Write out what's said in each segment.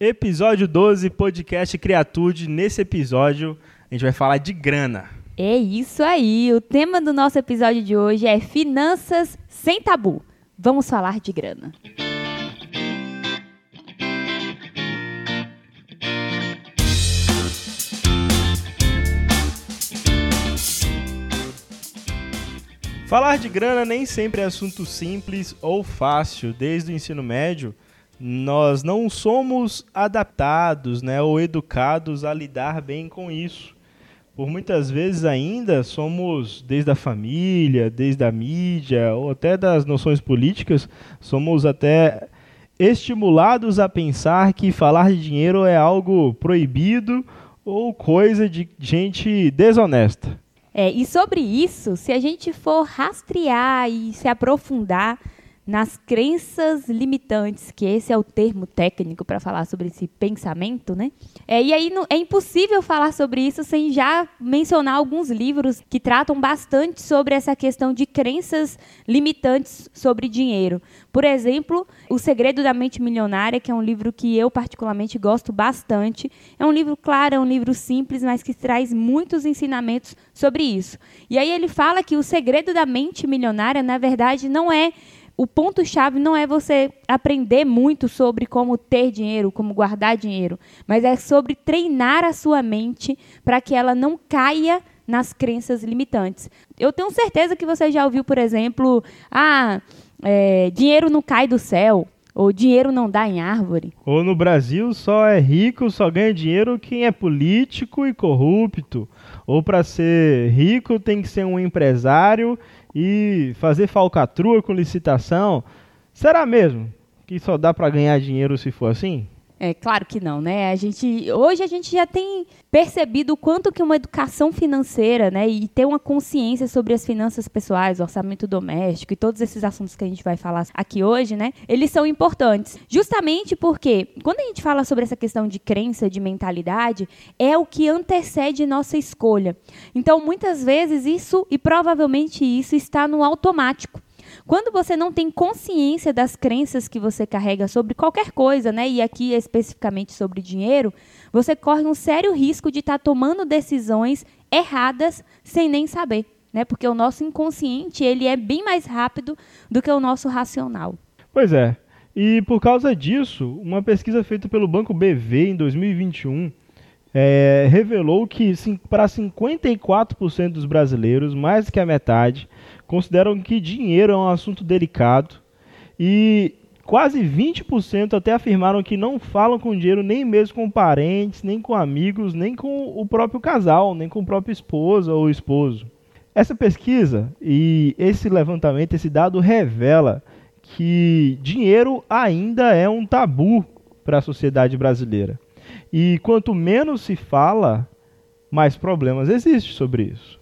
Episódio 12, podcast Criatude. Nesse episódio, a gente vai falar de grana. É isso aí. O tema do nosso episódio de hoje é finanças sem tabu. Vamos falar de grana. Falar de grana nem sempre é assunto simples ou fácil. Desde o ensino médio, nós não somos adaptados né, ou educados a lidar bem com isso. Por muitas vezes ainda somos, desde a família, desde a mídia ou até das noções políticas, somos até estimulados a pensar que falar de dinheiro é algo proibido ou coisa de gente desonesta. É, e sobre isso, se a gente for rastrear e se aprofundar, nas crenças limitantes, que esse é o termo técnico para falar sobre esse pensamento, né? É, e aí é impossível falar sobre isso sem já mencionar alguns livros que tratam bastante sobre essa questão de crenças limitantes sobre dinheiro. Por exemplo, O Segredo da Mente Milionária, que é um livro que eu particularmente gosto bastante. É um livro claro, é um livro simples, mas que traz muitos ensinamentos sobre isso. E aí ele fala que o segredo da mente milionária, na verdade, não é o ponto-chave não é você aprender muito sobre como ter dinheiro, como guardar dinheiro, mas é sobre treinar a sua mente para que ela não caia nas crenças limitantes. Eu tenho certeza que você já ouviu, por exemplo, ah, é, dinheiro não cai do céu. Ou dinheiro não dá em árvore. Ou no Brasil só é rico, só ganha dinheiro quem é político e corrupto. Ou para ser rico tem que ser um empresário e fazer falcatrua com licitação. Será mesmo que só dá para ganhar dinheiro se for assim? É claro que não, né? A gente hoje a gente já tem percebido o quanto que uma educação financeira, né, e ter uma consciência sobre as finanças pessoais, orçamento doméstico e todos esses assuntos que a gente vai falar aqui hoje, né, eles são importantes. Justamente porque quando a gente fala sobre essa questão de crença, de mentalidade, é o que antecede nossa escolha. Então, muitas vezes isso e provavelmente isso está no automático. Quando você não tem consciência das crenças que você carrega sobre qualquer coisa, né, e aqui especificamente sobre dinheiro, você corre um sério risco de estar tá tomando decisões erradas sem nem saber, né? Porque o nosso inconsciente, ele é bem mais rápido do que o nosso racional. Pois é. E por causa disso, uma pesquisa feita pelo Banco BV em 2021 é, revelou que para 54% dos brasileiros, mais que a metade, consideram que dinheiro é um assunto delicado e quase 20% até afirmaram que não falam com dinheiro nem mesmo com parentes, nem com amigos, nem com o próprio casal, nem com o próprio esposa ou esposo. Essa pesquisa e esse levantamento, esse dado revela que dinheiro ainda é um tabu para a sociedade brasileira. E quanto menos se fala, mais problemas existem sobre isso.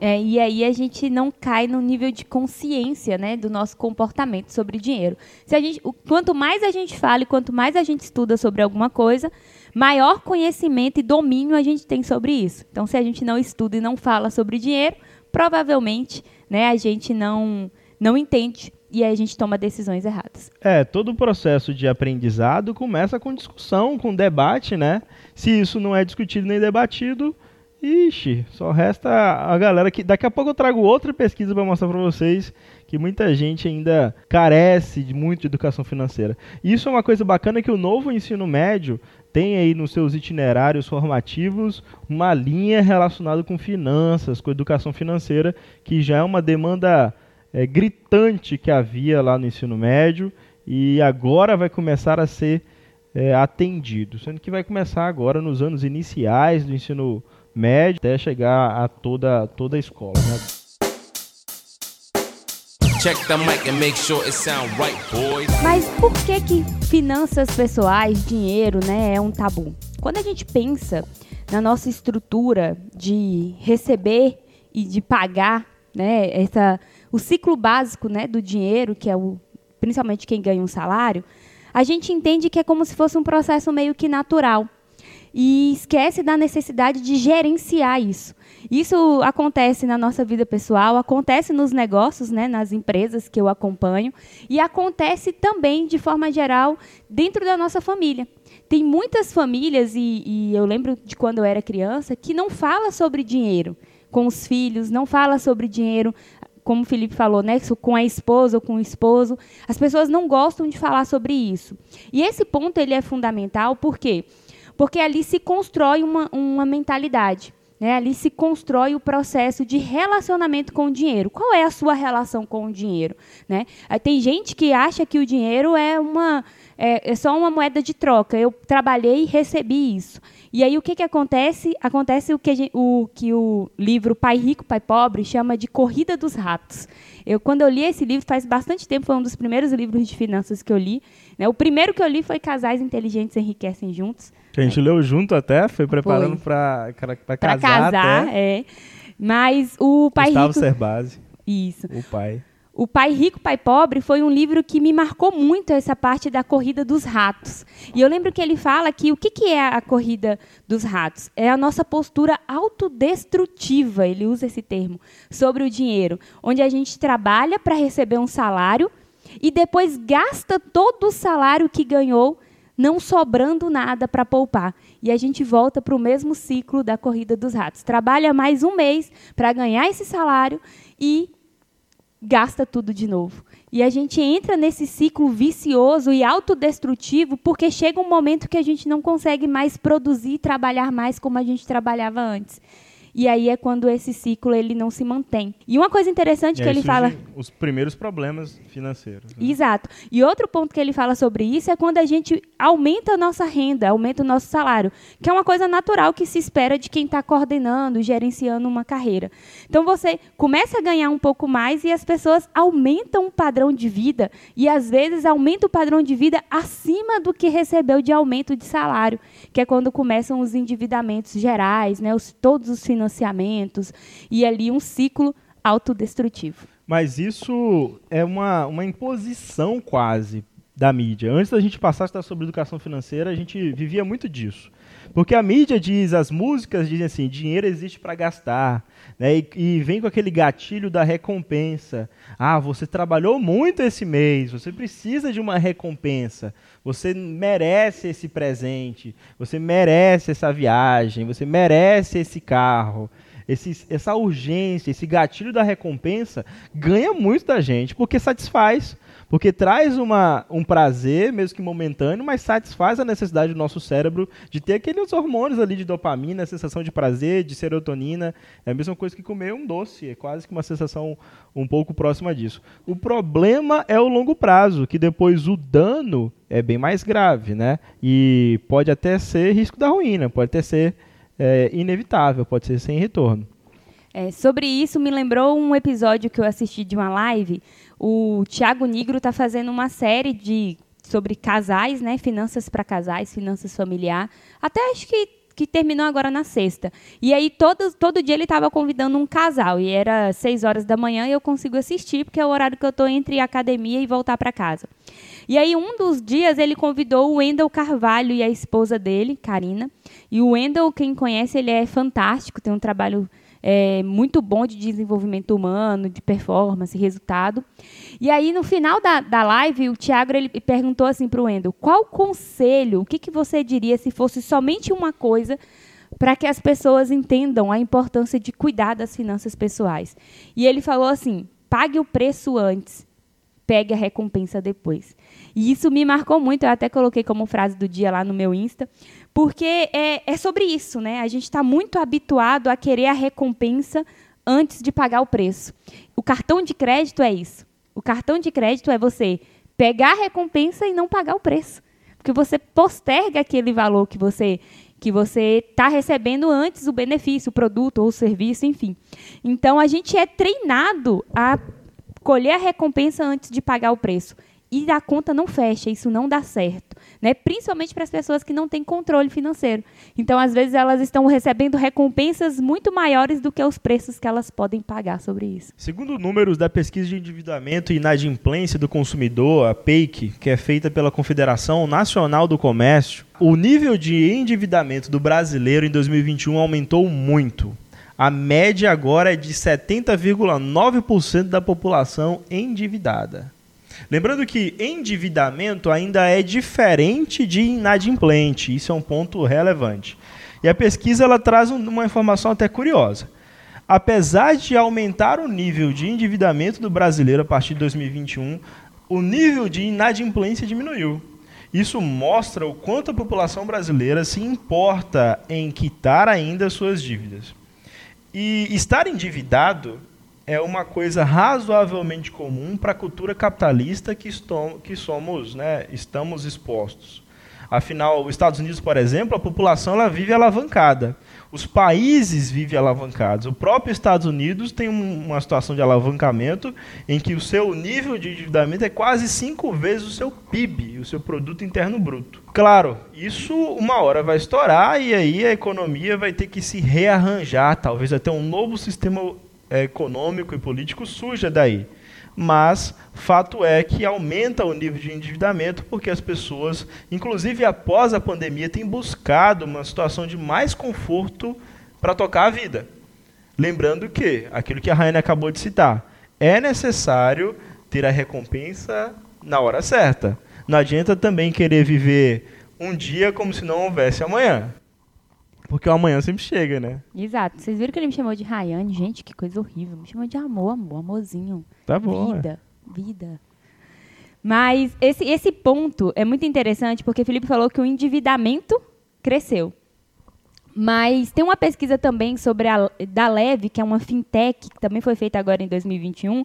É, e aí a gente não cai no nível de consciência né, do nosso comportamento sobre dinheiro. Se a gente, quanto mais a gente fala e quanto mais a gente estuda sobre alguma coisa, maior conhecimento e domínio a gente tem sobre isso. Então, se a gente não estuda e não fala sobre dinheiro, provavelmente né, a gente não, não entende e aí a gente toma decisões erradas. É, todo o processo de aprendizado começa com discussão, com debate, né? Se isso não é discutido nem debatido, Ixi, só resta a galera que. Daqui a pouco eu trago outra pesquisa para mostrar para vocês que muita gente ainda carece de muito de educação financeira. Isso é uma coisa bacana que o novo ensino médio tem aí nos seus itinerários formativos uma linha relacionada com finanças, com educação financeira, que já é uma demanda é, gritante que havia lá no ensino médio e agora vai começar a ser é, atendido, sendo que vai começar agora nos anos iniciais do ensino médio até chegar a toda, toda a escola. Né? Mas por que que finanças pessoais, dinheiro, né, é um tabu? Quando a gente pensa na nossa estrutura de receber e de pagar, né, essa, o ciclo básico, né, do dinheiro, que é o, principalmente quem ganha um salário, a gente entende que é como se fosse um processo meio que natural. e esquece da necessidade de gerenciar isso. Isso acontece na nossa vida pessoal, acontece nos negócios, né, nas empresas que eu acompanho, e acontece também, de forma geral, dentro da nossa família. Tem muitas famílias, e, e eu lembro de quando eu era criança, que não fala sobre dinheiro com os filhos, não fala sobre dinheiro como o Felipe falou, né, com a esposa ou com o esposo, as pessoas não gostam de falar sobre isso. E esse ponto ele é fundamental, por quê? Porque ali se constrói uma, uma mentalidade. Né? Ali se constrói o processo de relacionamento com o dinheiro. Qual é a sua relação com o dinheiro? Né? Tem gente que acha que o dinheiro é, uma, é, é só uma moeda de troca. Eu trabalhei e recebi isso. E aí o que, que acontece? Acontece o que, gente, o que o livro Pai Rico, Pai Pobre chama de Corrida dos Ratos. Eu, quando eu li esse livro, faz bastante tempo, foi um dos primeiros livros de finanças que eu li. Né? O primeiro que eu li foi Casais Inteligentes Enriquecem Juntos. Que a gente é. leu junto até, foi preparando para casar. Para casar, até. é. Mas o Pai Gustavo Rico... Cerbasi. Isso. O pai. O Pai Rico, Pai Pobre foi um livro que me marcou muito essa parte da corrida dos ratos. E eu lembro que ele fala que o que, que é a corrida dos ratos? É a nossa postura autodestrutiva, ele usa esse termo, sobre o dinheiro, onde a gente trabalha para receber um salário e depois gasta todo o salário que ganhou, não sobrando nada para poupar. E a gente volta para o mesmo ciclo da corrida dos ratos. Trabalha mais um mês para ganhar esse salário e gasta tudo de novo. E a gente entra nesse ciclo vicioso e autodestrutivo porque chega um momento que a gente não consegue mais produzir e trabalhar mais como a gente trabalhava antes. E aí é quando esse ciclo ele não se mantém. E uma coisa interessante e que ele fala os primeiros problemas financeiros. Né? Exato. E outro ponto que ele fala sobre isso é quando a gente aumenta a nossa renda, aumenta o nosso salário, que é uma coisa natural que se espera de quem está coordenando, gerenciando uma carreira. Então você começa a ganhar um pouco mais e as pessoas aumentam o padrão de vida e às vezes aumenta o padrão de vida acima do que recebeu de aumento de salário, que é quando começam os endividamentos gerais, né, os, todos os financiamentos financiamentos e ali um ciclo autodestrutivo. Mas isso é uma, uma imposição quase da mídia. Antes da gente passar a estar sobre educação financeira, a gente vivia muito disso. Porque a mídia diz, as músicas dizem assim, dinheiro existe para gastar, né? E, e, vem com aquele gatilho da recompensa. Ah, você trabalhou muito esse mês, você precisa de uma recompensa. Você merece esse presente, você merece essa viagem, você merece esse carro. Esse, essa urgência, esse gatilho da recompensa ganha muito da gente, porque satisfaz porque traz uma, um prazer, mesmo que momentâneo, mas satisfaz a necessidade do nosso cérebro de ter aqueles hormônios ali de dopamina, sensação de prazer, de serotonina. É a mesma coisa que comer um doce, é quase que uma sensação um pouco próxima disso. O problema é o longo prazo, que depois o dano é bem mais grave, né? E pode até ser risco da ruína, pode até ser é, inevitável, pode ser sem retorno. É, sobre isso, me lembrou um episódio que eu assisti de uma live o Tiago Nigro está fazendo uma série de sobre casais, né? Finanças para casais, finanças familiar. Até acho que que terminou agora na sexta. E aí todo, todo dia ele estava convidando um casal e era seis horas da manhã e eu consigo assistir porque é o horário que eu estou entre academia e voltar para casa. E aí um dos dias ele convidou o Wendel Carvalho e a esposa dele, Karina. E o Wendel, quem conhece, ele é fantástico, tem um trabalho é, muito bom de desenvolvimento humano, de performance, resultado. E aí, no final da, da live, o Tiago perguntou assim para o Wendel, qual conselho, o que, que você diria se fosse somente uma coisa para que as pessoas entendam a importância de cuidar das finanças pessoais? E ele falou assim, pague o preço antes, pegue a recompensa depois. E isso me marcou muito, eu até coloquei como frase do dia lá no meu Insta, porque é, é sobre isso, né? A gente está muito habituado a querer a recompensa antes de pagar o preço. O cartão de crédito é isso. O cartão de crédito é você pegar a recompensa e não pagar o preço. Porque você posterga aquele valor que você que você está recebendo antes o benefício, o produto ou o serviço, enfim. Então a gente é treinado a colher a recompensa antes de pagar o preço. e a conta não fecha, isso não dá certo, né? Principalmente para as pessoas que não têm controle financeiro. Então, às vezes elas estão recebendo recompensas muito maiores do que os preços que elas podem pagar sobre isso. Segundo números da pesquisa de endividamento e inadimplência do consumidor, a PEIC, que é feita pela Confederação Nacional do Comércio, o nível de endividamento do brasileiro em 2021 aumentou muito. A média agora é de 70,9% da população endividada. Lembrando que endividamento ainda é diferente de inadimplente, isso é um ponto relevante. E a pesquisa ela traz uma informação até curiosa. Apesar de aumentar o nível de endividamento do brasileiro a partir de 2021, o nível de inadimplência diminuiu. Isso mostra o quanto a população brasileira se importa em quitar ainda suas dívidas. E estar endividado é uma coisa razoavelmente comum para a cultura capitalista que, que somos, né, estamos expostos. Afinal, os Estados Unidos, por exemplo, a população ela vive alavancada. Os países vivem alavancados. O próprio Estados Unidos tem uma situação de alavancamento em que o seu nível de endividamento é quase cinco vezes o seu PIB, o seu produto interno bruto. Claro, isso uma hora vai estourar e aí a economia vai ter que se rearranjar, talvez até um novo sistema econômico e político surja daí. Mas fato é que aumenta o nível de endividamento porque as pessoas, inclusive após a pandemia, têm buscado uma situação de mais conforto para tocar a vida. Lembrando que, aquilo que a Rainha acabou de citar, é necessário ter a recompensa na hora certa. Não adianta também querer viver um dia como se não houvesse amanhã. Porque o amanhã sempre chega, né? Exato. Vocês viram que ele me chamou de Rayane? Gente, que coisa horrível. Me chamou de amor, amor, amorzinho. Tá bom. Vida, é. vida. Mas esse, esse ponto é muito interessante porque Felipe falou que o endividamento cresceu. Mas tem uma pesquisa também sobre a da Leve, que é uma fintech, que também foi feita agora em 2021,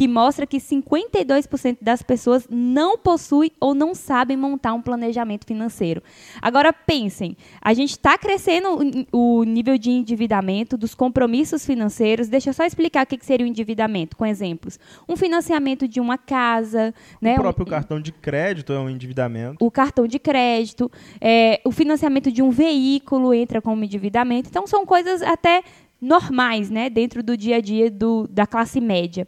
que mostra que 52% das pessoas não possuem ou não sabem montar um planejamento financeiro. Agora pensem, a gente está crescendo o nível de endividamento, dos compromissos financeiros. Deixa eu só explicar o que seria o endividamento, com exemplos. Um financiamento de uma casa, né? O próprio um, cartão de crédito é um endividamento. O cartão de crédito, é, o financiamento de um veículo entra com como endividamento. Então, são coisas até normais, né, dentro do dia a dia do, da classe média.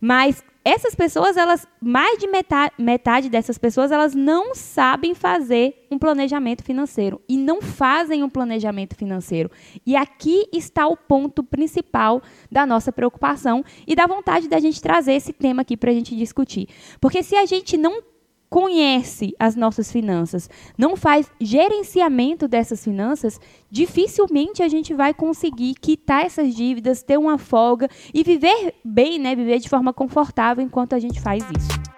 Mas essas pessoas, elas, mais de metade, metade dessas pessoas, elas não sabem fazer um planejamento financeiro e não fazem um planejamento financeiro. E aqui está o ponto principal da nossa preocupação e da vontade da gente trazer esse tema aqui para a gente discutir. Porque se a gente não conhece as nossas finanças, não faz gerenciamento dessas finanças, dificilmente a gente vai conseguir quitar essas dívidas, ter uma folga e viver bem, né, viver de forma confortável enquanto a gente faz isso.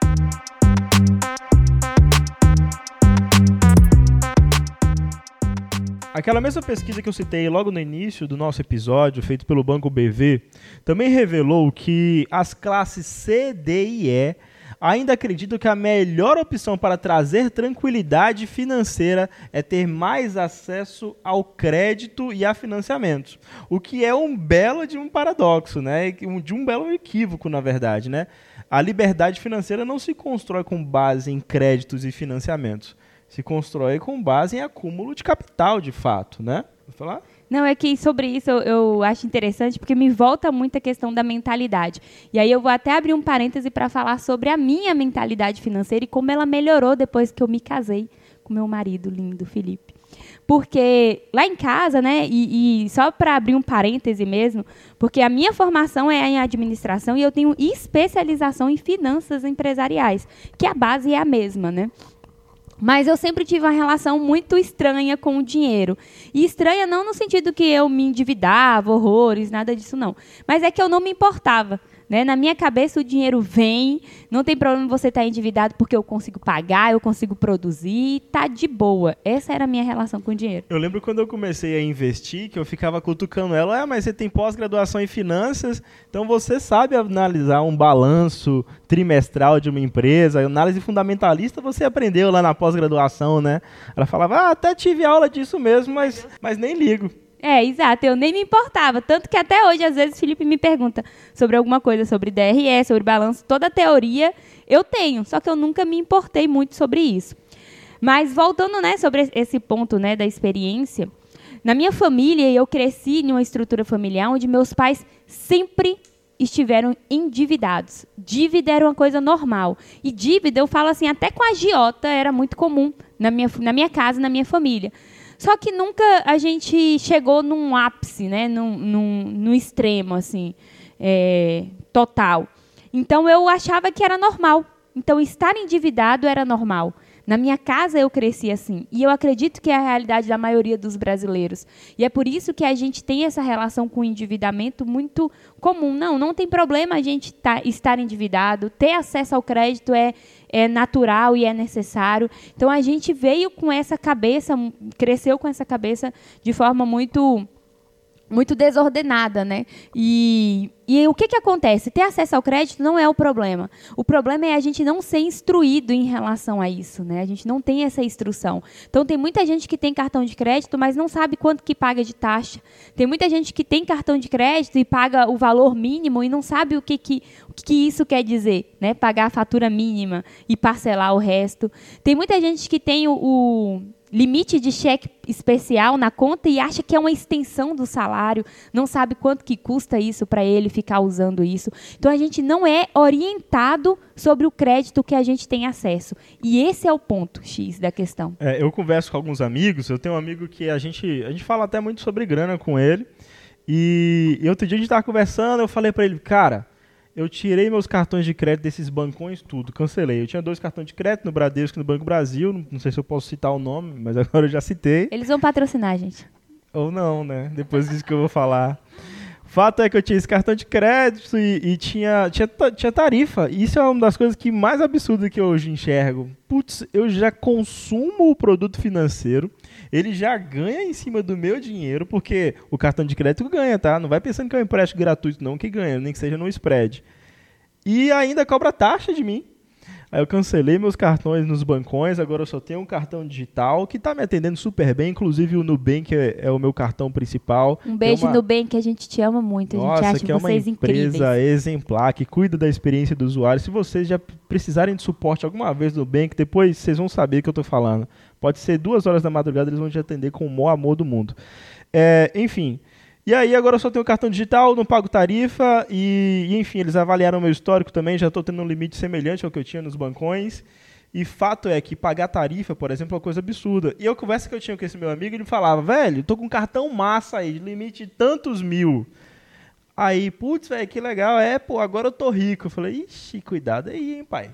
Aquela mesma pesquisa que eu citei logo no início do nosso episódio, feito pelo Banco BV, também revelou que as classes C, D e E ainda acredito que a melhor opção para trazer tranquilidade financeira é ter mais acesso ao crédito e a financiamentos. O que é um belo de um paradoxo, né? De um belo equívoco, na verdade, né? A liberdade financeira não se constrói com base em créditos e financiamentos. Se constrói com base em acúmulo de capital, de fato, né? Vou falar? Não, é que sobre isso eu, eu, acho interessante porque me volta muito a questão da mentalidade. E aí eu vou até abrir um parêntese para falar sobre a minha mentalidade financeira e como ela melhorou depois que eu me casei com meu marido lindo, Felipe. Porque lá em casa, né, e, e só para abrir um parêntese mesmo, porque a minha formação é em administração e eu tenho especialização em finanças empresariais, que a base é a mesma, né? Mas eu sempre tive uma relação muito estranha com o dinheiro. E estranha não no sentido que eu me endividava, horrores, nada disso não. Mas é que eu não me importava. Né? Na minha cabeça, o dinheiro vem, não tem problema você estar tá endividado porque eu consigo pagar, eu consigo produzir, tá de boa. Essa era a minha relação com o dinheiro. Eu lembro quando eu comecei a investir, que eu ficava cutucando ela, ah, mas você tem pós-graduação em finanças, então você sabe analisar um balanço trimestral de uma empresa, análise fundamentalista você aprendeu lá na pós-graduação, né? Ela falava, ah, até tive aula disso mesmo, mas, mas nem ligo. É, exato. Eu nem me importava. Tanto que até hoje, às vezes, o Felipe me pergunta sobre alguma coisa, sobre DRE, sobre balanço. Toda a teoria eu tenho, só que eu nunca me importei muito sobre isso. Mas voltando, né, sobre esse ponto, né, da experiência, na minha família eu cresci em uma estrutura familiar onde meus pais sempre estiveram endividados. Dívida era uma coisa normal. E dívida, eu falo assim, até com a agiota era muito comum na minha, na minha casa, na minha família. Só que nunca a gente chegou num ápice, né? num, num, num extremo, assim, é, total. Então eu achava que era normal. Então estar endividado era normal. Na minha casa eu cresci assim. E eu acredito que é a realidade da maioria dos brasileiros. E é por isso que a gente tem essa relação com o endividamento muito comum. Não, não tem problema a gente tá, estar endividado. Ter acesso ao crédito é, é natural e é necessário. Então a gente veio com essa cabeça, cresceu com essa cabeça de forma muito muito desordenada, né? E, e o que, que acontece? Ter acesso ao crédito não é o problema. O problema é a gente não ser instruído em relação a isso, né? A gente não tem essa instrução. Então tem muita gente que tem cartão de crédito, mas não sabe quanto que paga de taxa. Tem muita gente que tem cartão de crédito e paga o valor mínimo e não sabe o que, que, o que, que isso quer dizer, né? Pagar a fatura mínima e parcelar o resto. Tem muita gente que tem o, o limite de cheque especial na conta e acha que é uma extensão do salário, não sabe quanto que custa isso para ele ficar usando isso. Então a gente não é orientado sobre o crédito que a gente tem acesso. E esse é o ponto X da questão. É, eu converso com alguns amigos, eu tenho um amigo que a gente, a gente fala até muito sobre grana com ele. E, e outro dia a gente estava conversando, eu falei para ele, cara, eu tirei meus cartões de crédito desses bancões, tudo, cancelei. Eu tinha dois cartões de crédito no Bradesco e no Banco Brasil, não sei se eu posso citar o nome, mas agora eu já citei. Eles vão patrocinar, gente. Ou não, né? Depois disso que eu vou falar. Fato é que eu tinha esse cartão de crédito e, e tinha, tinha, tinha tarifa. Isso é uma das coisas que mais absurda que eu hoje enxergo. Putz, eu já consumo o produto financeiro, ele já ganha em cima do meu dinheiro, porque o cartão de crédito ganha, tá? Não vai pensando que é um empréstimo gratuito, não, que ganha, nem que seja no spread. E ainda cobra taxa de mim. Aí eu cancelei meus cartões nos bancões, agora eu só tenho um cartão digital que está me atendendo super bem, inclusive o Nubank é, é o meu cartão principal. Um beijo uma... Nubank, a gente te ama muito, a gente acha que é uma vocês empresa incríveis. exemplar, que cuida da experiência do usuário. Se vocês já precisarem de suporte alguma vez do Nubank, depois vocês vão saber o que eu estou falando. Pode ser duas horas da madrugada, eles vão te atender com o maior amor do mundo. É, enfim, e aí agora eu só tenho cartão digital, não pago tarifa e, e enfim, eles avaliaram meu histórico também, já estou tendo um limite semelhante ao que eu tinha nos bancões. E fato é que pagar tarifa, por exemplo, é uma coisa absurda. E eu conversa que eu tinha com esse meu amigo, ele falava, velho, tô com um cartão massa aí, de limite de tantos mil. Aí, putz, velho, que legal. É, pô, agora eu tô rico. Eu falei, ixi, cuidado aí, hein, pai.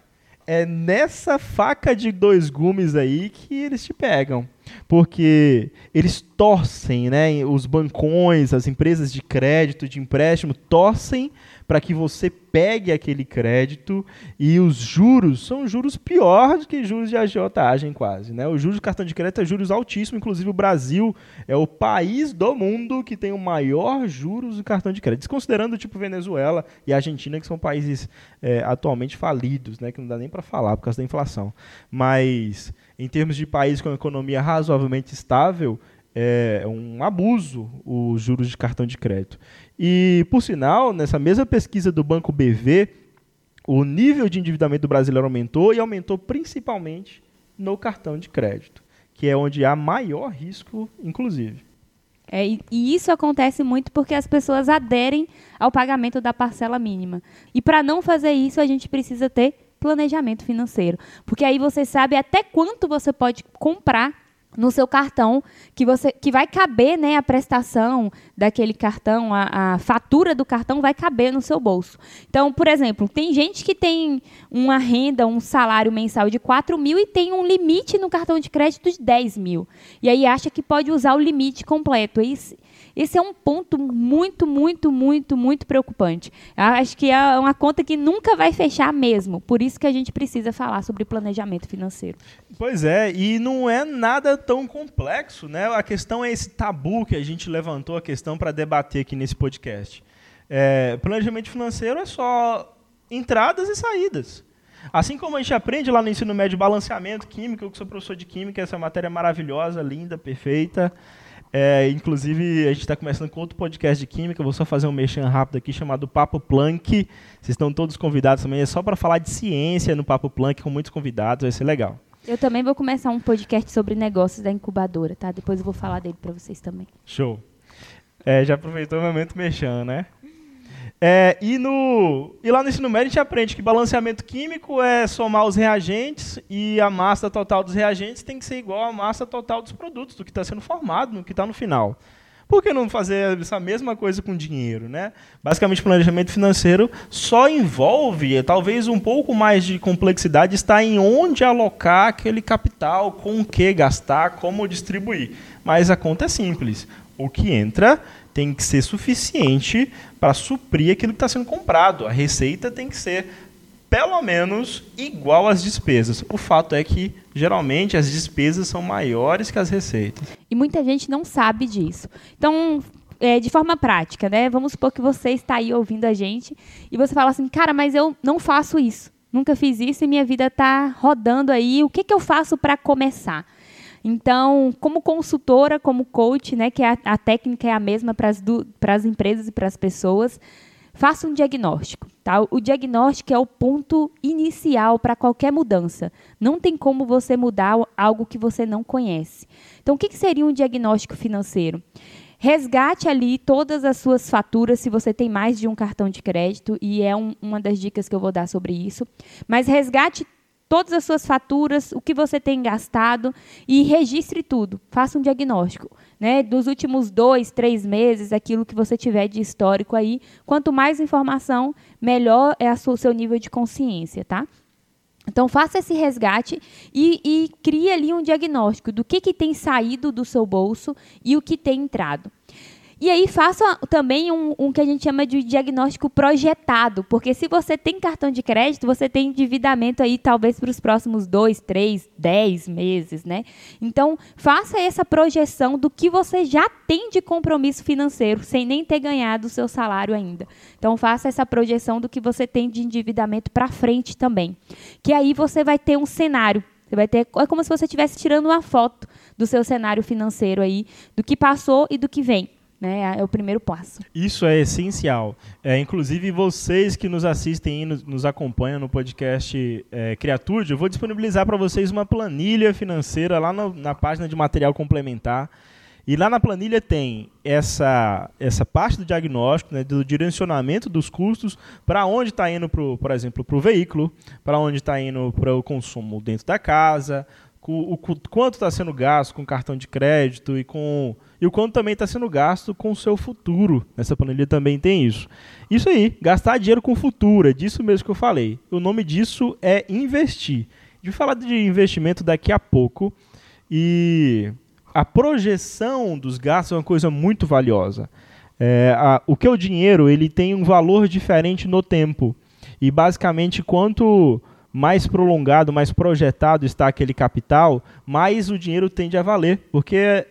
É nessa faca de dois gumes aí que eles te pegam porque eles torcem, né? Os bancões, as empresas de crédito, de empréstimo, torcem para que você pegue aquele crédito e os juros são juros piores do que juros de agiotagem quase, né? Os juros do cartão de crédito é juros altíssimos, inclusive o Brasil é o país do mundo que tem o maior juros do cartão de crédito, desconsiderando tipo Venezuela e Argentina que são países é, atualmente falidos, né? Que não dá nem para falar por causa da inflação, mas em termos de país com economia razoavelmente estável, é um abuso os juros de cartão de crédito. E, por sinal, nessa mesma pesquisa do Banco BV, o nível de endividamento do brasileiro aumentou e aumentou principalmente no cartão de crédito, que é onde há maior risco, inclusive. É, e isso acontece muito porque as pessoas aderem ao pagamento da parcela mínima. E para não fazer isso, a gente precisa ter planejamento financeiro. Porque aí você sabe até quanto você pode comprar no seu cartão que você que vai caber né a prestação daquele cartão a, a, fatura do cartão vai caber no seu bolso. Então por exemplo tem gente que tem uma renda um salário mensal de 4 mil e tem um limite no cartão de crédito de 10 mil. E aí acha que pode usar o limite completo. Esse, esse é um ponto muito, muito, muito, muito preocupante. Acho que é uma conta que nunca vai fechar mesmo. Por isso que a gente precisa falar sobre planejamento financeiro. Pois é, e não é nada tão complexo, né? A questão é esse tabu que a gente levantou a questão para debater aqui nesse podcast. É, planejamento financeiro é só entradas e saídas. Assim como a gente aprende lá no ensino médio balanceamento químico, eu que sou professor de química, essa matéria é maravilhosa, linda, perfeita. É, inclusive, a gente está começando com outro podcast de química. Eu vou só fazer um mexão rápido aqui chamado Papo Planck. Vocês estão todos convidados também. É só para falar de ciência no Papo Planck com muitos convidados. Vai ser legal. Eu também vou começar um podcast sobre negócios da incubadora, tá? Depois eu vou falar dele para vocês também. Show. É, já aproveitou o momento mexendo, né? É, e, no, e lá no ensino médio a gente aprende que balanceamento químico é somar os reagentes e a massa total dos reagentes tem que ser igual à massa total dos produtos, do que está sendo formado, no que está no final. Por que não fazer essa mesma coisa com dinheiro? Né? Basicamente, planejamento financeiro só envolve, talvez um pouco mais de complexidade, está em onde alocar aquele capital, com o que gastar, como distribuir. Mas a conta é simples. O que entra tem que ser suficiente para suprir aquilo que está sendo comprado. A receita tem que ser pelo menos igual às despesas. O fato é que geralmente as despesas são maiores que as receitas. E muita gente não sabe disso. Então, é, de forma prática, né? Vamos supor que você está aí ouvindo a gente e você fala assim, cara, mas eu não faço isso. Nunca fiz isso e minha vida está rodando aí. O que, que eu faço para começar? Então, como consultora, como coach, né, que a, a técnica é a mesma para as empresas e para as pessoas, faça um diagnóstico. Tá? O diagnóstico é o ponto inicial para qualquer mudança. Não tem como você mudar algo que você não conhece. Então, o que, que seria um diagnóstico financeiro? Resgate ali todas as suas faturas, se você tem mais de um cartão de crédito, e é um, uma das dicas que eu vou dar sobre isso. Mas resgate todas as suas faturas, o que você tem gastado e registre tudo. Faça um diagnóstico. Né, dos últimos dois, três meses, aquilo que você tiver de histórico aí. Quanto mais informação, melhor é o seu nível de consciência, tá? Então, faça esse resgate e, e crie ali um diagnóstico do que, que tem saído do seu bolso e o que tem entrado. E aí faça também um, um, que a gente chama de diagnóstico projetado, porque se você tem cartão de crédito, você tem endividamento aí talvez para os próximos dois, três, dez meses, né? Então faça essa projeção do que você já tem de compromisso financeiro, sem nem ter ganhado o seu salário ainda. Então faça essa projeção do que você tem de endividamento para frente também, que aí você vai ter um cenário. Você vai ter é como se você estivesse tirando uma foto do seu cenário financeiro aí, do que passou e do que vem. Né? É o primeiro passo. Isso é essencial. É, inclusive, vocês que nos assistem e nos, acompanham no podcast é, eu vou disponibilizar para vocês uma planilha financeira lá no, na página de material complementar. E lá na planilha tem essa, essa parte do diagnóstico, né, do direcionamento dos custos, para onde está indo, pro, por exemplo, para o veículo, para onde está indo para o consumo dentro da casa, o, o quanto está sendo gasto com cartão de crédito e com e o quanto também está sendo gasto com o seu futuro. Nessa planilha também tem isso. Isso aí, gastar dinheiro com futuro, é disso mesmo que eu falei. O nome disso é investir. De falar de investimento daqui a pouco e a projeção dos gastos é uma coisa muito valiosa. É, a, o que é o dinheiro? Ele tem um valor diferente no tempo. E basicamente, quanto mais prolongado, mais projetado está aquele capital, mais o dinheiro tende a valer, porque é,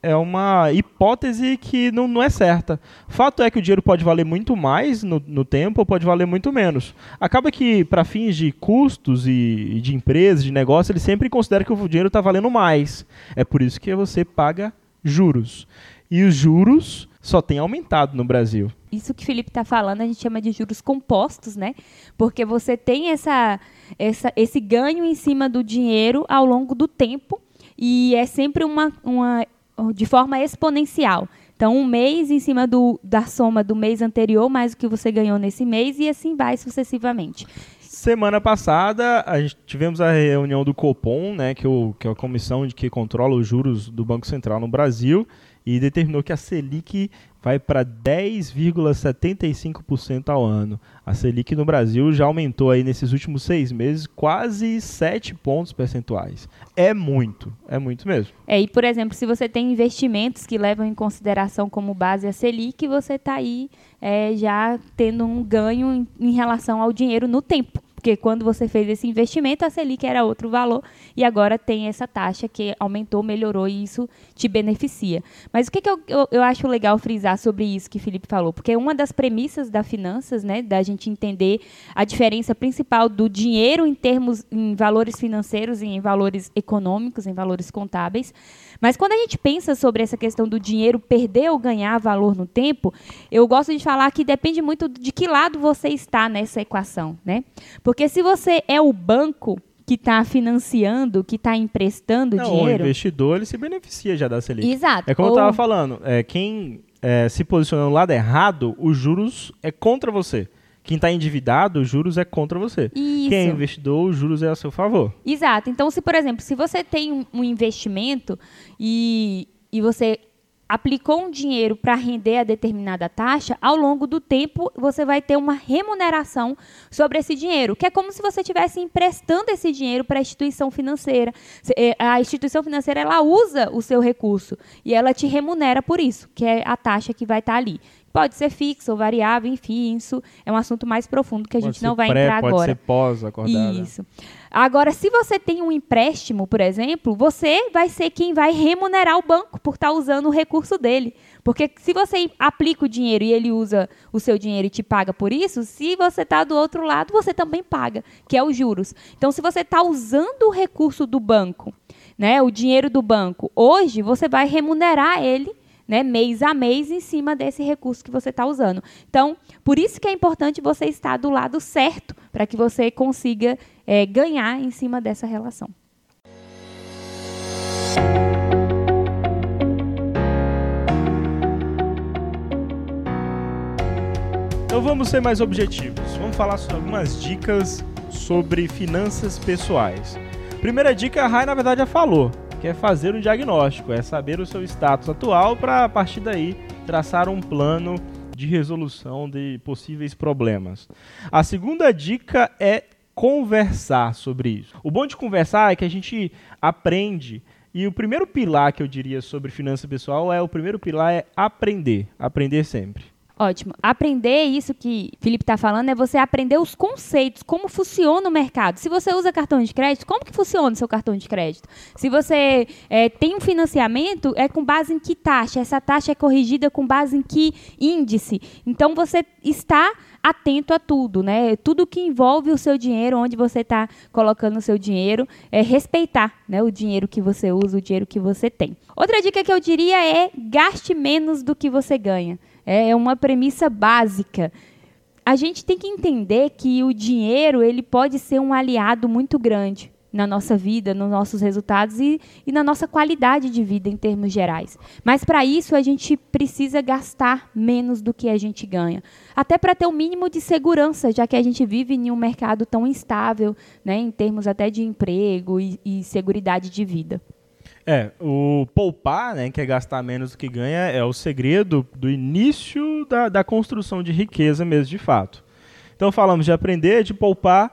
é uma hipótese que não, não é certa. Fato é que o dinheiro pode valer muito mais no, no tempo ou pode valer muito menos. Acaba que, para fins de custos e, e de empresas, de negócio, ele sempre considera que o dinheiro está valendo mais. É por isso que você paga juros. E os juros só têm aumentado no Brasil. Isso que o Felipe está falando, a gente chama de juros compostos, né? Porque você tem essa, essa, esse ganho em cima do dinheiro ao longo do tempo e é sempre uma, uma de forma exponencial. Então, um mês em cima do, da soma do mês anterior, mais o que você ganhou nesse mês, e assim vai sucessivamente. Semana passada, a gente tivemos a reunião do Copom, né, que, é o, que é a comissão de que controla os juros do Banco Central no Brasil, e determinou que a Selic vai para 10,75% ao ano. A Selic no Brasil já aumentou aí nesses últimos seis meses quase 7 pontos percentuais. É muito, é muito mesmo. É, e por exemplo, se você tem investimentos que levam em consideração como base a Selic, você está aí é, já tendo um ganho em, em relação ao dinheiro no tempo. Porque quando você fez esse investimento, a Selic era outro valor e agora tem essa taxa que aumentou, melhorou e isso te beneficia. Mas o que, que eu, eu, eu acho legal frisar sobre isso que o Felipe falou? Porque uma das premissas da finanças, né, da gente entender a diferença principal do dinheiro em termos em valores financeiros e em valores econômicos, em valores contábeis. Mas quando a gente pensa sobre essa questão do dinheiro perder ou ganhar valor no tempo, eu gosto de falar que depende muito de que lado você está nessa equação, né? Porque se você é o banco que está financiando, que está emprestando Não, dinheiro. O investidor ele se beneficia já da Selic. Exato. É como Ou- eu estava falando, é, quem é, se posiciona no lado errado, os juros é contra você. Quem está endividado, os juros é contra você. Isso. Quem é investidor, os juros é a seu favor. Exato. Então, se, por exemplo, se você tem um, investimento e, e você aplicou um dinheiro para render a determinada taxa, ao longo do tempo você vai ter uma remuneração sobre esse dinheiro, que é como se você estivesse emprestando esse dinheiro para a instituição financeira. Eh, A instituição financeira ela usa o seu recurso e ela te remunera por isso, que é a taxa que vai estar ali. Pode ser fixa ou variável, enfim, isso é um assunto mais profundo que a Pode gente não vai pré, entrar pode agora. ser pós acordada. Isso. Agora, se você tem um empréstimo, por exemplo, você vai ser quem vai remunerar o banco por estar usando o recurso dele. Porque se você aplica o dinheiro e ele usa o seu dinheiro e te paga por isso, se você está do outro lado, você também paga, que é os juros. Então, se você está usando o recurso do banco, né, o dinheiro do banco, hoje você vai remunerar ele né, mês a mês em cima desse recurso que você está usando. Então, por isso que é importante você estar do lado certo, para que você consiga eh, ganhar em cima dessa relação. Então vamos ser mais objetivos. Vamos falar sobre algumas dicas sobre finanças pessoais. Primeira dica, a Rai na verdade já falou, que é fazer um diagnóstico, é saber o seu status atual para a partir daí traçar um plano de resolução de possíveis problemas. A segunda dica é conversar sobre isso. O bom de conversar é que a gente aprende e o primeiro pilar que eu diria sobre finança pessoal é o primeiro pilar é aprender, aprender sempre. Ótimo. Aprender isso que Felipe está falando é você aprender os conceitos, como funciona o mercado. Se você usa cartão de crédito, como que funciona o seu cartão de crédito? Se você eh, tem um financiamento, é com base em que taxa? Essa taxa é corrigida com base em que índice? Então você está atento a tudo, né? Tudo que envolve o seu dinheiro, onde você está colocando o seu dinheiro, é respeitar, né? O dinheiro que você usa, o dinheiro que você tem. Outra dica que eu diria é gaste menos do que você ganha. É uma premissa básica. A gente tem que entender que o dinheiro ele pode ser um aliado muito grande na nossa vida, nos nossos resultados e, e na nossa qualidade de vida em termos gerais. Mas para isso a gente precisa gastar menos do que a gente ganha, até para ter o mínimo de segurança, já que a gente vive em um mercado tão instável, né, em termos até de emprego e, e seguridade de vida. É, o poupar, né, que é gastar menos do que ganha, é o segredo do início da, da construção de riqueza mesmo, de fato. Então falamos de aprender, de poupar.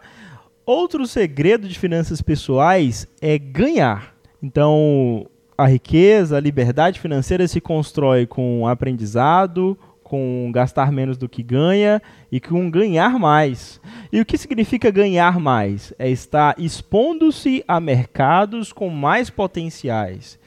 Outro segredo de finanças pessoais é ganhar. Então, a riqueza, a liberdade financeira se constrói com aprendizado, com gastar menos do que ganha e com ganhar mais. E o que significa ganhar mais? É estar expondo-se a mercados com mais potenciais.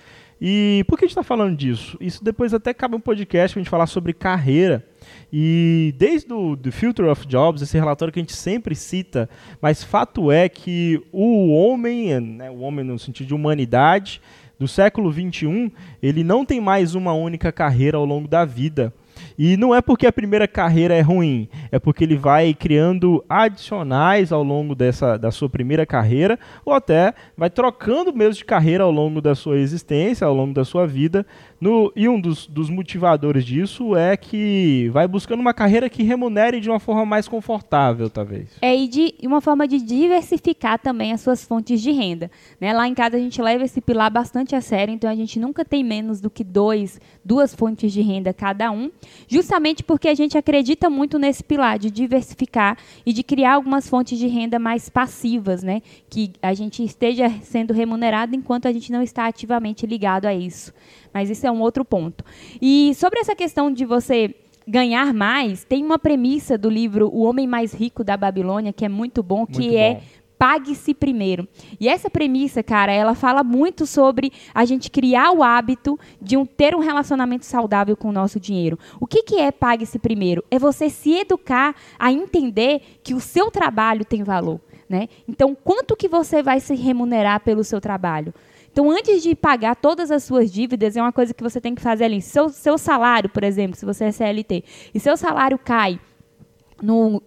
E por que a gente está falando disso? Isso depois até cabe um podcast para a gente falar sobre carreira. E desde o do Future of Jobs, esse relatório que a gente sempre cita, mas fato é que o homem, né, o homem no sentido de humanidade, do século 21, ele não tem mais uma única carreira ao longo da vida. E não é porque a primeira carreira é ruim, é porque ele vai criando adicionais ao longo dessa, da sua primeira carreira, ou até vai trocando mesmo de carreira ao longo da sua existência, ao longo da sua vida. No, e um dos, dos motivadores disso é que vai buscando uma carreira que remunere de uma forma mais confortável, talvez. É e de uma forma de diversificar também as suas fontes de renda. Né? Lá em casa a gente leva esse pilar bastante a sério, então a gente nunca tem menos do que dois, duas fontes de renda cada um, justamente porque a gente acredita muito nesse pilar de diversificar e de criar algumas fontes de renda mais passivas, né? que a gente esteja sendo remunerado enquanto a gente não está ativamente ligado a isso. Mas isso é um outro ponto. E sobre essa questão de você ganhar mais, tem uma premissa do livro O Homem Mais Rico da Babilônia que é muito bom, que Muito é bom. pague-se primeiro. E essa premissa, cara, ela fala muito sobre a gente criar o hábito de um, ter um relacionamento saudável com o nosso dinheiro. O que, que é pague-se primeiro? É você se educar a entender que o seu trabalho tem valor. Né? Então, quanto que você vai se remunerar pelo seu trabalho? Então, antes de pagar todas as suas dívidas, é uma coisa que você tem que fazer ali. Seu, seu salário, por exemplo, se você é CLT, e seu salário cai no,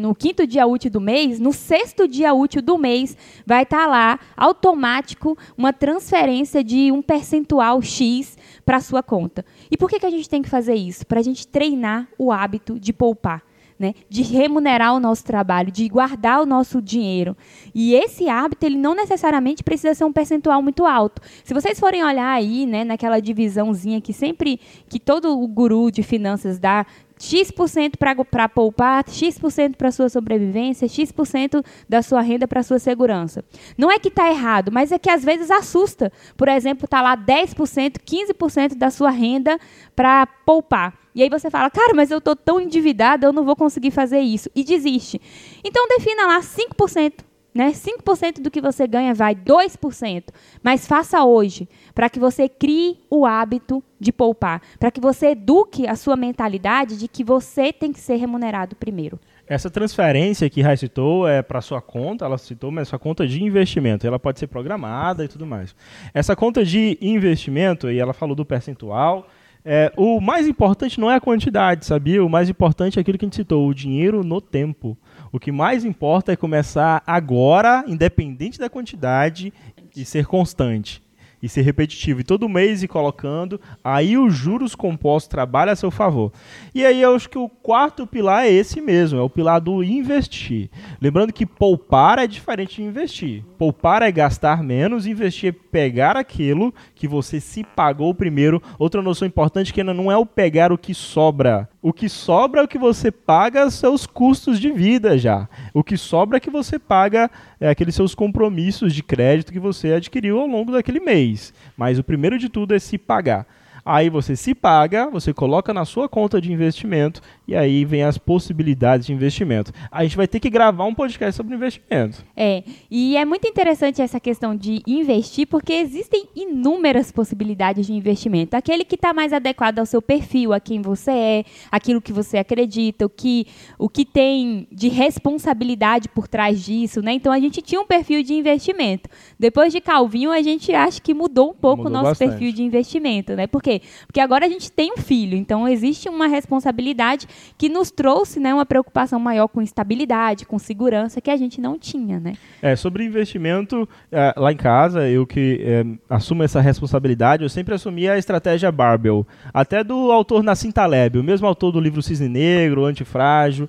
no quinto dia útil do mês, no sexto dia útil do mês, vai estar lá, automático, uma transferência de um percentual X para a sua conta. E por que, que a gente tem que fazer isso? Para a gente treinar o hábito de poupar. Né, de remunerar o nosso trabalho, de guardar o nosso dinheiro. E esse hábito, ele não necessariamente precisa ser um percentual muito alto. Se vocês forem olhar aí, né, naquela divisãozinha que sempre, que todo o guru de finanças dá, X% para poupar, X% para sua sobrevivência, X% da sua renda para sua segurança. Não é que está errado, mas é que às vezes assusta. Por exemplo, está lá 10%, 15% da sua renda para poupar. E aí você fala, cara, mas eu estou tão endividada, eu não vou conseguir fazer isso. E desiste. Então defina lá 5%. Né? 5% do que você ganha vai 2%, mas faça hoje, para que você crie o hábito de poupar, para que você eduque a sua mentalidade de que você tem que ser remunerado primeiro. Essa transferência que Rai citou é para sua conta, ela citou, mas sua conta de investimento. Ela pode ser programada e tudo mais. Essa conta de investimento, e ela falou do percentual, é, o mais importante não é a quantidade, sabia? O mais importante é aquilo que a gente citou, o dinheiro no tempo. O que mais importa é começar agora, independente da quantidade, e ser constante. E ser repetitivo. E todo mês ir colocando, aí os juros compostos trabalham a seu favor. E aí eu acho que o quarto pilar é esse mesmo, é o pilar do investir. Lembrando que poupar é diferente de investir. Poupar é gastar menos, investir é pegar aquilo que você se pagou primeiro. Outra noção importante que ainda não é o pegar o que sobra. O que sobra é o que você paga seus custos de vida já. O que sobra é que você paga é, aqueles seus compromissos de crédito que você adquiriu ao longo daquele mês. Mas o primeiro de tudo é se pagar. Aí você se paga, você coloca na sua conta de investimento e aí vem as possibilidades de investimento. A gente vai ter que gravar um podcast sobre investimento. É, e é muito interessante essa questão de investir, porque existem inúmeras possibilidades de investimento. Aquele que está mais adequado ao seu perfil, a quem você é, aquilo que você acredita, o que, o que tem de responsabilidade por trás disso, né? Então a gente tinha um perfil de investimento. Depois de Calvinho, a gente acha que mudou um pouco Mudou o nosso bastante. perfil de investimento, né? Por quê? Porque agora a gente tem um filho, então existe uma responsabilidade que nos trouxe né, uma preocupação maior com estabilidade, com segurança, que a gente não tinha, né? É, sobre investimento, é, lá em casa, eu que é, assumo essa responsabilidade, eu sempre assumi a estratégia Barbell. Até do autor Nassim Taleb, o mesmo autor do livro Cisne Negro, Antifrágil.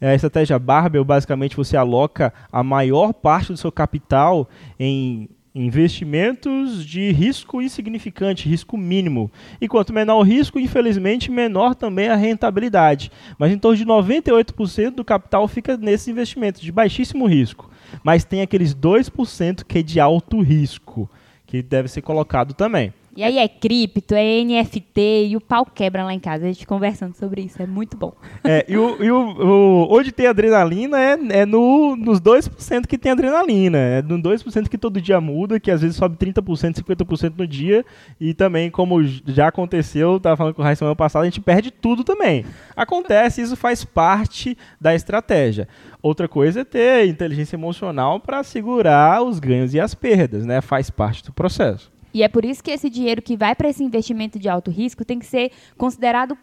É, a estratégia Barbell, basicamente, você aloca a maior parte do seu capital em investimentos de risco insignificante, risco mínimo. E quanto menor o risco, infelizmente, menor também a rentabilidade. Mas em torno de 98% do capital fica nesses investimentos de baixíssimo risco. Mas tem aqueles 2% que é de alto risco, que deve ser colocado também. E aí é cripto, é NFT e o pau quebra lá em casa. A gente conversando sobre isso, é muito bom. É, e o, e o- o- onde tem adrenalina é, é no, nos 2% que tem adrenalina. É no 2% que todo dia muda, que às vezes sobe 30%, 50% no dia. E também, como já aconteceu, estava falando com o Raíssa semana passada, a gente perde tudo também. Acontece, isso faz parte da estratégia. Outra coisa é ter inteligência emocional para segurar os ganhos e as perdas, né? Faz parte do processo. E é por isso que esse dinheiro que vai para esse investimento de alto risco tem que ser considerado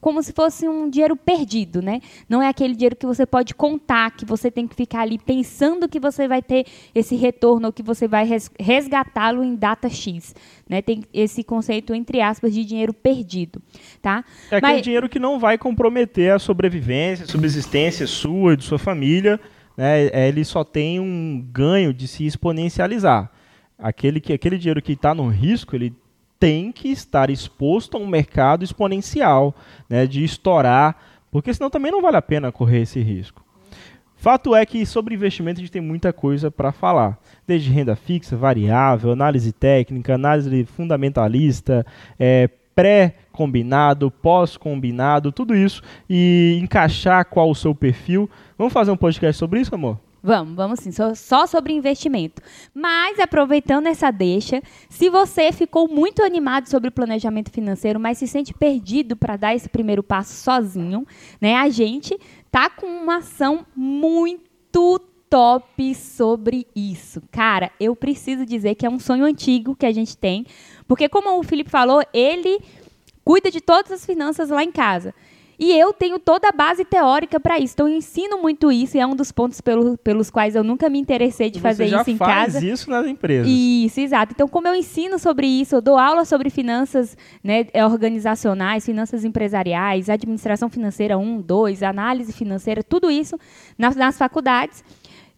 como se fosse um dinheiro perdido, né? Não é aquele dinheiro que você pode contar, que você tem que ficar ali pensando que você vai ter esse retorno ou que você vai res- resgatá-lo em data X, né? Tem esse conceito entre aspas de dinheiro perdido, tá? É aquele Mas- dinheiro que não vai comprometer a sobrevivência, a subsistência sua e de sua família. Né? É, Ele só tem um ganho de se exponencializar. Aquele, que, aquele dinheiro que está no risco, ele tem que estar exposto a um mercado exponencial, né? de estourar, porque senão também não vale a pena correr esse risco. Fato é que sobre investimento a gente tem muita coisa para falar. Desde renda fixa, variável, análise técnica, análise fundamentalista, é, pré-combinado, pós-combinado, tudo isso e encaixar qual o seu perfil. Vamos fazer um podcast sobre isso, amor? Vamos, vamos sim, só, só, sobre investimento. Mas, aproveitando essa deixa, se você ficou muito animado sobre planejamento financeiro, mas se sente perdido para dar esse primeiro passo sozinho, né? A gente tá com uma ação muito top sobre isso. Cara, eu preciso dizer que é um sonho antigo que a gente tem, porque como o Felipe falou, ele cuida de todas as finanças lá em casa. E eu tenho toda a base teórica para isso. Então, eu ensino muito isso e é um dos pontos pelo, pelos quais eu nunca me interessei de fazer isso em casa. Você isso nas empresas. Isso, exato. Então, como eu ensino sobre isso, eu dou aula sobre finanças né, organizacionais, finanças empresariais, administração financeira 1, 2, análise financeira, tudo isso nas, nas faculdades.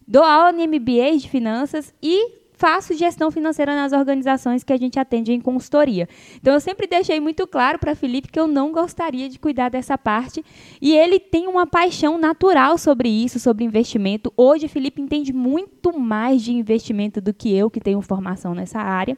Dou aula em MBA de finanças e faço gestão financeira nas organizações que a gente atende em consultoria. Então eu sempre deixei muito claro para Felipe que eu não gostaria de cuidar dessa parte e ele tem uma paixão natural sobre isso, sobre investimento. Hoje Felipe entende muito mais de investimento do que eu que tenho formação nessa área.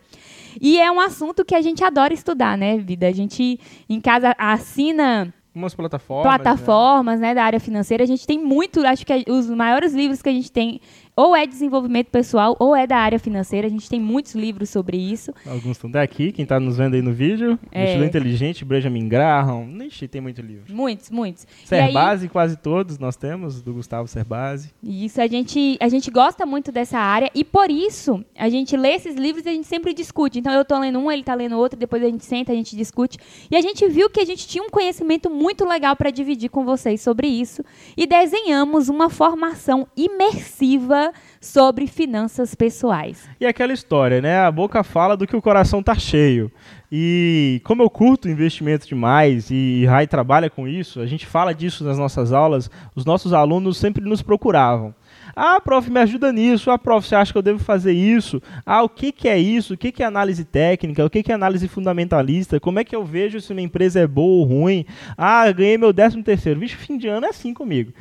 E é um assunto que a gente adora estudar, né, vida? A gente em casa assina umas plataformas, plataformas né? né? da área financeira. A gente tem muito, acho que os maiores livros que a gente tem ou é desenvolvimento pessoal ou é da área financeira. A gente tem muitos livros sobre isso. Alguns estão daqui, quem está nos vendo aí no vídeo. É. Estilo Inteligente, Benjamin Graham. Ixi, tem muito livro. Muitos, muitos. Serbase, aí, quase todos nós temos, do Gustavo Serbase. Isso, a gente, a gente gosta muito dessa área e por isso a gente lê esses livros e a gente sempre discute. Então eu estou lendo um, ele está lendo outro, depois a gente senta, a gente discute. E a gente viu que a gente tinha um conhecimento muito legal para dividir com vocês sobre isso e desenhamos uma formação imersiva sobre finanças pessoais. E aquela história, né? A boca fala do que o coração tá cheio. E como eu curto investimento demais e Rai trabalha com isso, a gente fala disso nas nossas aulas, os nossos alunos sempre nos procuravam. Ah, prof, me ajuda nisso. Ah, prof, você acha que eu devo fazer isso? Ah, o que, que é isso? O que, que é análise técnica? O que, que é análise fundamentalista? Como é que eu vejo se uma empresa é boa ou ruim? Ah, ganhei meu décimo terceiro. Vixe, fim de ano é assim comigo.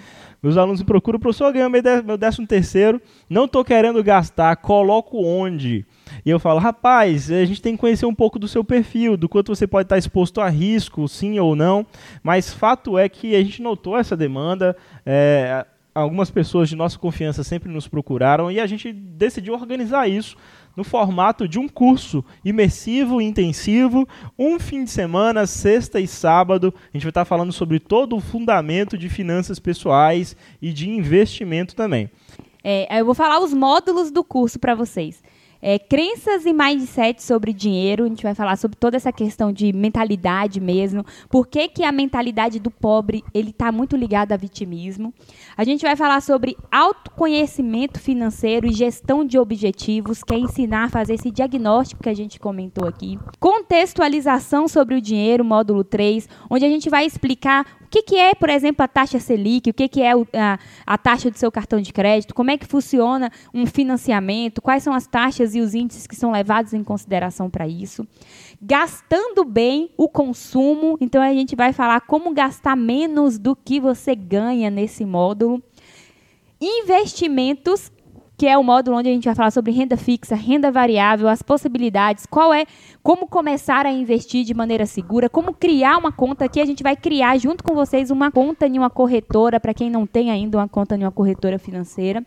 Meus alunos me procuram, professor, ganhei meu décimo terceiro, não estou querendo gastar, coloco onde? E eu falo, rapaz, a gente tem que conhecer um pouco do seu perfil, do quanto você pode estar exposto a risco, sim ou não. Mas fato é que a gente notou essa demanda. É, algumas pessoas de nossa confiança sempre nos procuraram e a gente decidiu organizar isso no formato de um curso imersivo e intensivo, um fim de semana, sexta e sábado. A gente vai estar falando sobre todo o fundamento de finanças pessoais e de investimento também. É, eu vou falar os módulos do curso para vocês. É, crenças e mindset sobre dinheiro. A gente vai falar sobre toda essa questão de mentalidade mesmo. Por que, que a mentalidade do pobre ele está muito ligada a vitimismo. A gente vai falar sobre autoconhecimento financeiro e gestão de objetivos, que é ensinar a fazer esse diagnóstico que a gente comentou aqui. Contextualização sobre o dinheiro, módulo 3, onde a gente vai explicar que, que é, por exemplo, a taxa Selic, o que, que é a, a taxa do seu cartão de crédito, como é que funciona um financiamento, quais são as taxas e os índices que são levados em consideração para isso. Gastando bem o consumo, então a gente vai falar como gastar menos do que você ganha nesse módulo. Investimentos, que é o módulo onde a gente vai falar sobre renda fixa, renda variável, as possibilidades, qual é, como começar a investir de maneira segura, como criar uma conta aqui, a gente vai criar junto com vocês uma conta em uma corretora, para quem não tem ainda uma conta em uma corretora financeira.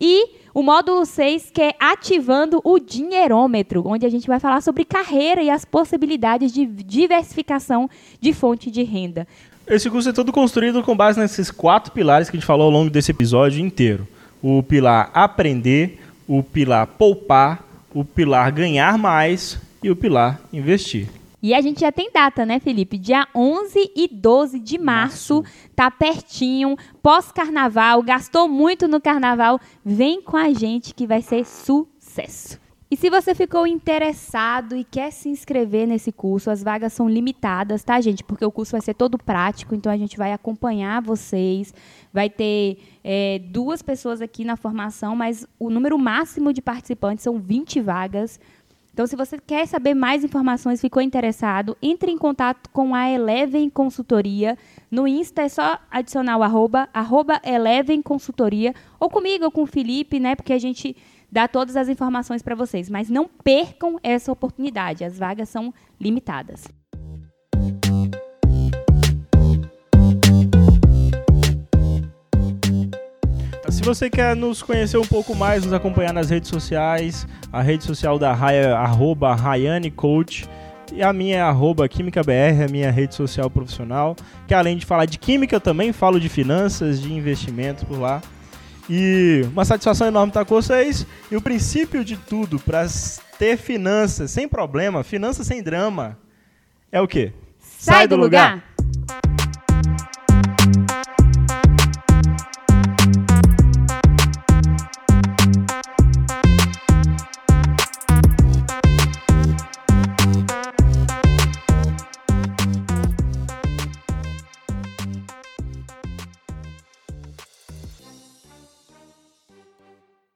E o módulo 6, que é ativando o dinheirômetro, onde a gente vai falar sobre carreira e as possibilidades de diversificação de fonte de renda. Esse curso é todo construído com base nesses quatro pilares que a gente falou ao longo desse episódio inteiro o pilar aprender, o pilar poupar, o pilar ganhar mais e o pilar investir. E a gente já tem data, né, Felipe? Dia 11 e 12 de março, março. tá pertinho, pós-carnaval, gastou muito no carnaval, vem com a gente que vai ser sucesso. E se você ficou interessado e quer se inscrever nesse curso, as vagas são limitadas, tá, gente? Porque o curso vai ser todo prático, então a gente vai acompanhar vocês. Vai ter é, duas pessoas aqui na formação, mas o número máximo de participantes são 20 vagas. Então, se você quer saber mais informações, ficou interessado, entre em contato com a Eleven Consultoria. No Insta é só adicionar o arroba, arroba Eleven Consultoria, ou comigo ou com o Felipe, né? Porque a gente dar todas as informações para vocês. Mas não percam essa oportunidade, as vagas são limitadas. Se você quer nos conhecer um pouco mais, nos acompanhar nas redes sociais, a rede social da Raya é arroba Rayane Coach. E a minha é arroba QuímicaBR, a minha rede social profissional. Que além de falar de química, eu também falo de finanças, de investimentos por lá. E uma satisfação enorme estar com vocês. E o princípio de tudo para ter finanças sem problema, finanças sem drama, é o quê? Sai, Sai do, do lugar. lugar.